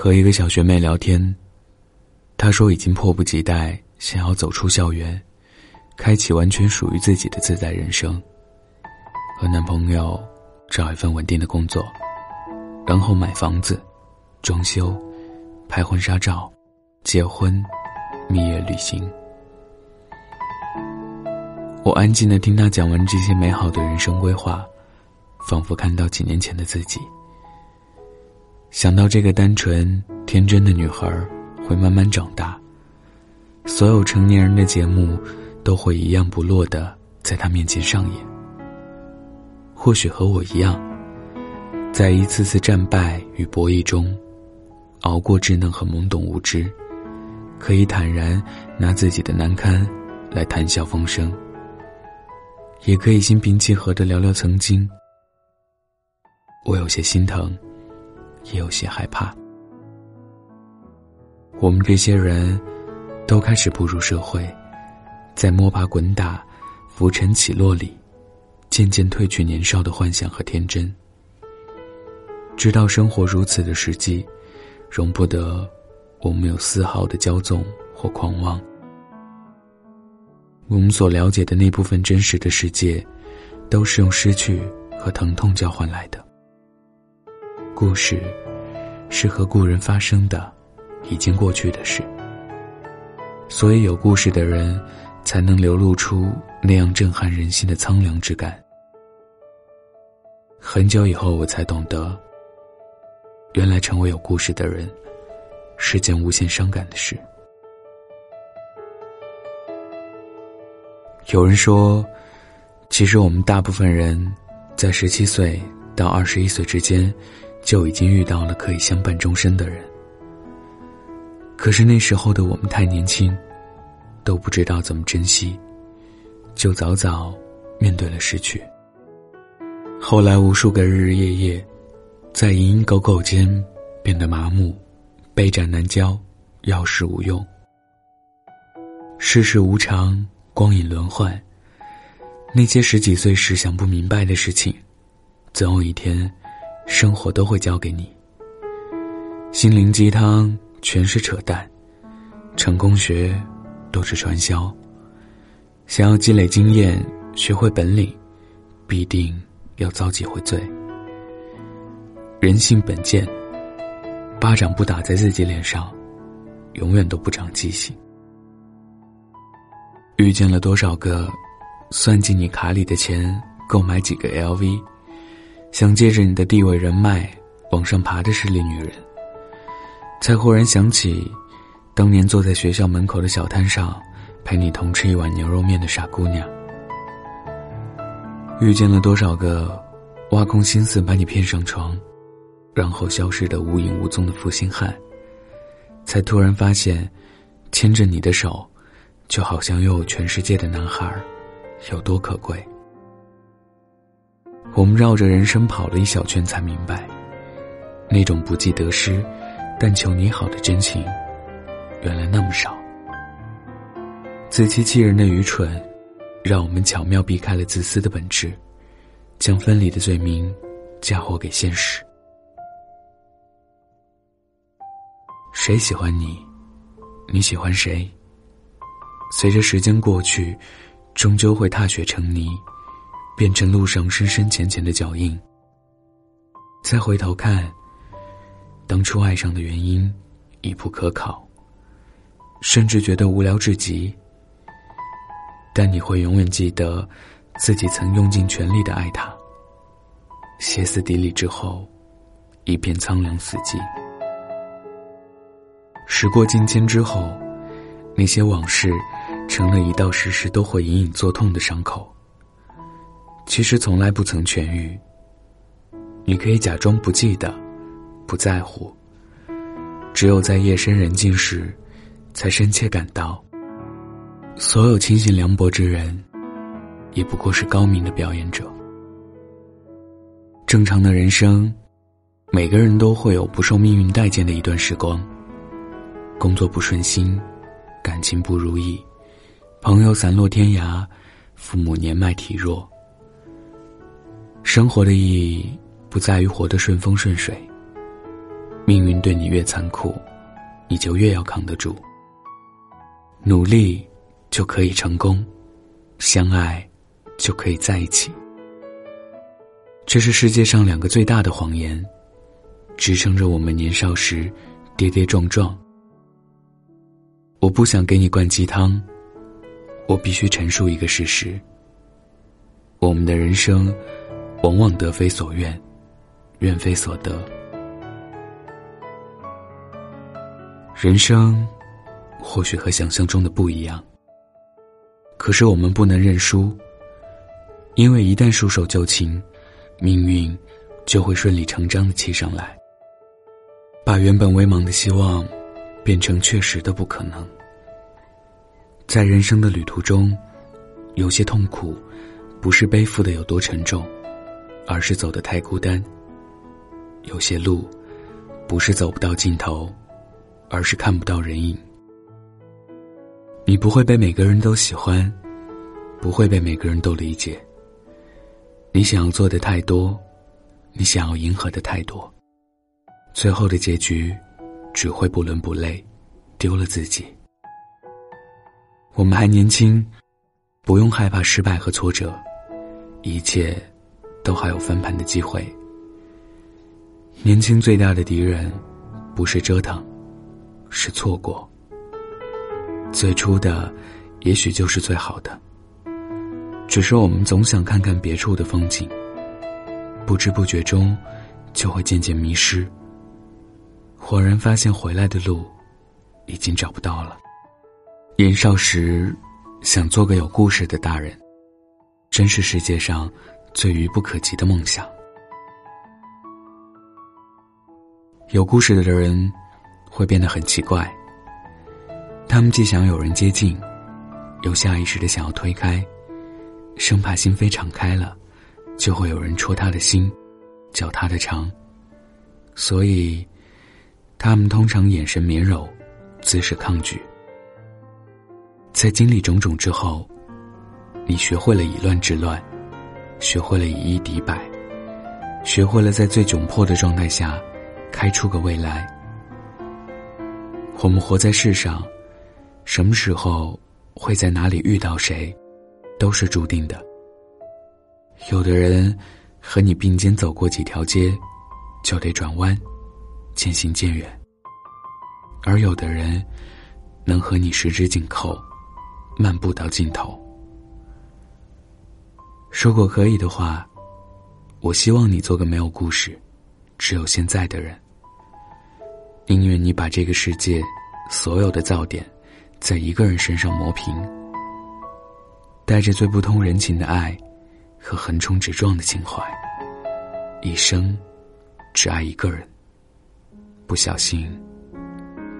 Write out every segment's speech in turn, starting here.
和一个小学妹聊天，她说已经迫不及待想要走出校园，开启完全属于自己的自在人生。和男朋友找一份稳定的工作，然后买房子、装修、拍婚纱照、结婚、蜜月旅行。我安静的听她讲完这些美好的人生规划，仿佛看到几年前的自己。想到这个单纯天真的女孩会慢慢长大，所有成年人的节目都会一样不落的在她面前上演。或许和我一样，在一次次战败与博弈中，熬过稚嫩和懵懂无知，可以坦然拿自己的难堪来谈笑风生，也可以心平气和的聊聊曾经。我有些心疼。也有些害怕。我们这些人，都开始步入社会，在摸爬滚打、浮沉起落里，渐渐褪去年少的幻想和天真。知道生活如此的实际，容不得我们有丝毫的骄纵或狂妄。我们所了解的那部分真实的世界，都是用失去和疼痛交换来的。故事，是和故人发生的，已经过去的事。所以有故事的人，才能流露出那样震撼人心的苍凉之感。很久以后，我才懂得，原来成为有故事的人，是件无限伤感的事。有人说，其实我们大部分人，在十七岁到二十一岁之间。就已经遇到了可以相伴终身的人，可是那时候的我们太年轻，都不知道怎么珍惜，就早早面对了失去。后来无数个日日夜夜，在蝇营狗苟间变得麻木，杯盏难交，要事无用。世事无常，光影轮换，那些十几岁时想不明白的事情，总有一天。生活都会教给你。心灵鸡汤全是扯淡，成功学都是传销。想要积累经验、学会本领，必定要遭几回罪。人性本贱，巴掌不打在自己脸上，永远都不长记性。遇见了多少个，算计你卡里的钱，购买几个 LV。想借着你的地位人脉往上爬的势利女人，才忽然想起，当年坐在学校门口的小摊上，陪你同吃一碗牛肉面的傻姑娘。遇见了多少个，挖空心思把你骗上床，然后消失的无影无踪的负心汉，才突然发现，牵着你的手，就好像拥有全世界的男孩，有多可贵。我们绕着人生跑了一小圈，才明白，那种不计得失，但求你好的真情，原来那么少。自欺欺人的愚蠢，让我们巧妙避开了自私的本质，将分离的罪名嫁祸给现实。谁喜欢你，你喜欢谁？随着时间过去，终究会踏雪成泥。变成路上深深浅浅的脚印。再回头看，当初爱上的原因已不可考，甚至觉得无聊至极。但你会永远记得，自己曾用尽全力的爱他。歇斯底里之后，一片苍凉死寂。时过境迁之后，那些往事，成了一道时时都会隐隐作痛的伤口。其实从来不曾痊愈。你可以假装不记得，不在乎。只有在夜深人静时，才深切感到，所有清醒凉薄之人，也不过是高明的表演者。正常的人生，每个人都会有不受命运待见的一段时光。工作不顺心，感情不如意，朋友散落天涯，父母年迈体弱。生活的意义不在于活得顺风顺水，命运对你越残酷，你就越要扛得住。努力就可以成功，相爱就可以在一起。这是世界上两个最大的谎言，支撑着我们年少时跌跌撞撞。我不想给你灌鸡汤，我必须陈述一个事实：我们的人生，往往得非所愿，愿非所得。人生。或许和想象中的不一样，可是我们不能认输，因为一旦束手就擒，命运就会顺理成章的骑上来，把原本微茫的希望变成确实的不可能。在人生的旅途中，有些痛苦不是背负的有多沉重，而是走得太孤单；有些路不是走不到尽头，而是看不到人影。你不会被每个人都喜欢，不会被每个人都理解。你想要做的太多，你想要迎合的太多，最后的结局只会不伦不类，丢了自己。我们还年轻，不用害怕失败和挫折，一切都还有翻盘的机会。年轻最大的敌人，不是折腾，是错过。最初的，也许就是最好的。只是我们总想看看别处的风景，不知不觉中，就会渐渐迷失。恍然发现回来的路，已经找不到了。年少时，想做个有故事的大人，真是世界上最愚不可及的梦想。有故事的人，会变得很奇怪。他们既想有人接近，又下意识的想要推开，生怕心扉敞开了，就会有人戳他的心，搅他的肠。所以，他们通常眼神绵柔，姿势抗拒。在经历种种之后，你学会了以乱治乱，学会了以一敌百，学会了在最窘迫的状态下，开出个未来。我们活在世上。什么时候会在哪里遇到谁，都是注定的。有的人和你并肩走过几条街，就得转弯，渐行渐远；而有的人能和你十指紧扣，漫步到尽头。如果可以的话，我希望你做个没有故事，只有现在的人。宁愿你把这个世界所有的噪点。在一个人身上磨平，带着最不通人情的爱和横冲直撞的情怀，一生只爱一个人，不小心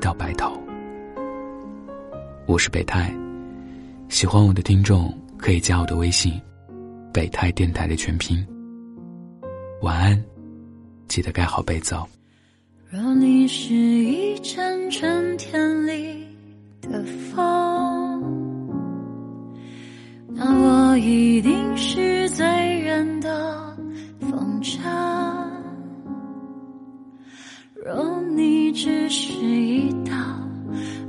到白头。我是北太，喜欢我的听众可以加我的微信“北太电台”的全拼。晚安，记得盖好被子。若你是一阵春天里。的风，那我一定是最远的风筝。若你只是一道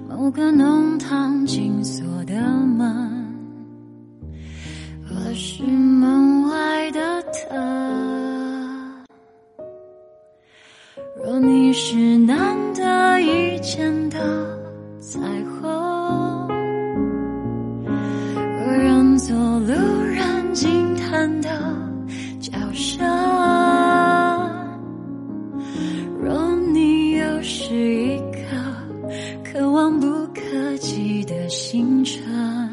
某个弄堂紧锁的门，我是望不可及的星辰，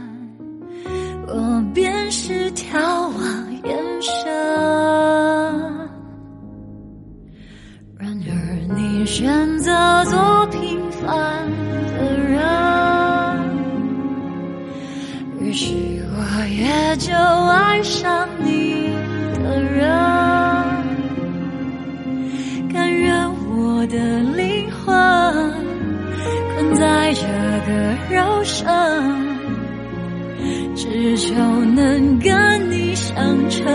能跟你相称。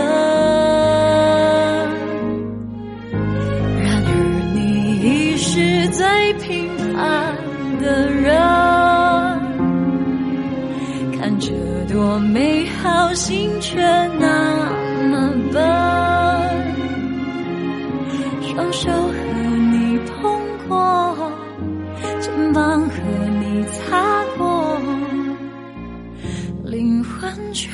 然而你已是最平凡。的人，看着多美好，心却那么笨。双手和你碰过，肩膀和你擦过，灵魂却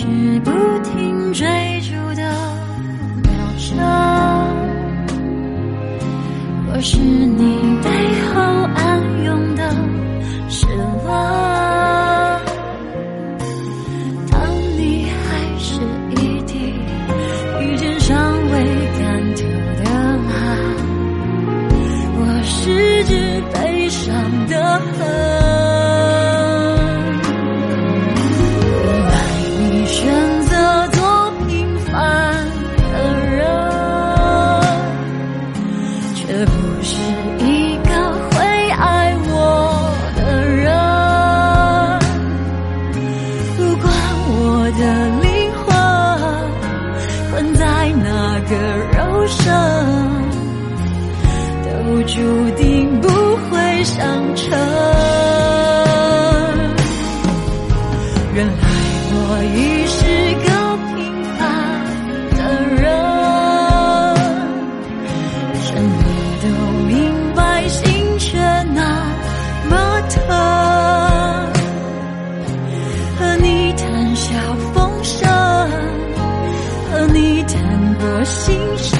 是不停追逐的秒针，我是你注定不会上乘。原来我已是个平凡的人，什么都明白，心却那么疼。和你谈笑风生，和你谈过心声。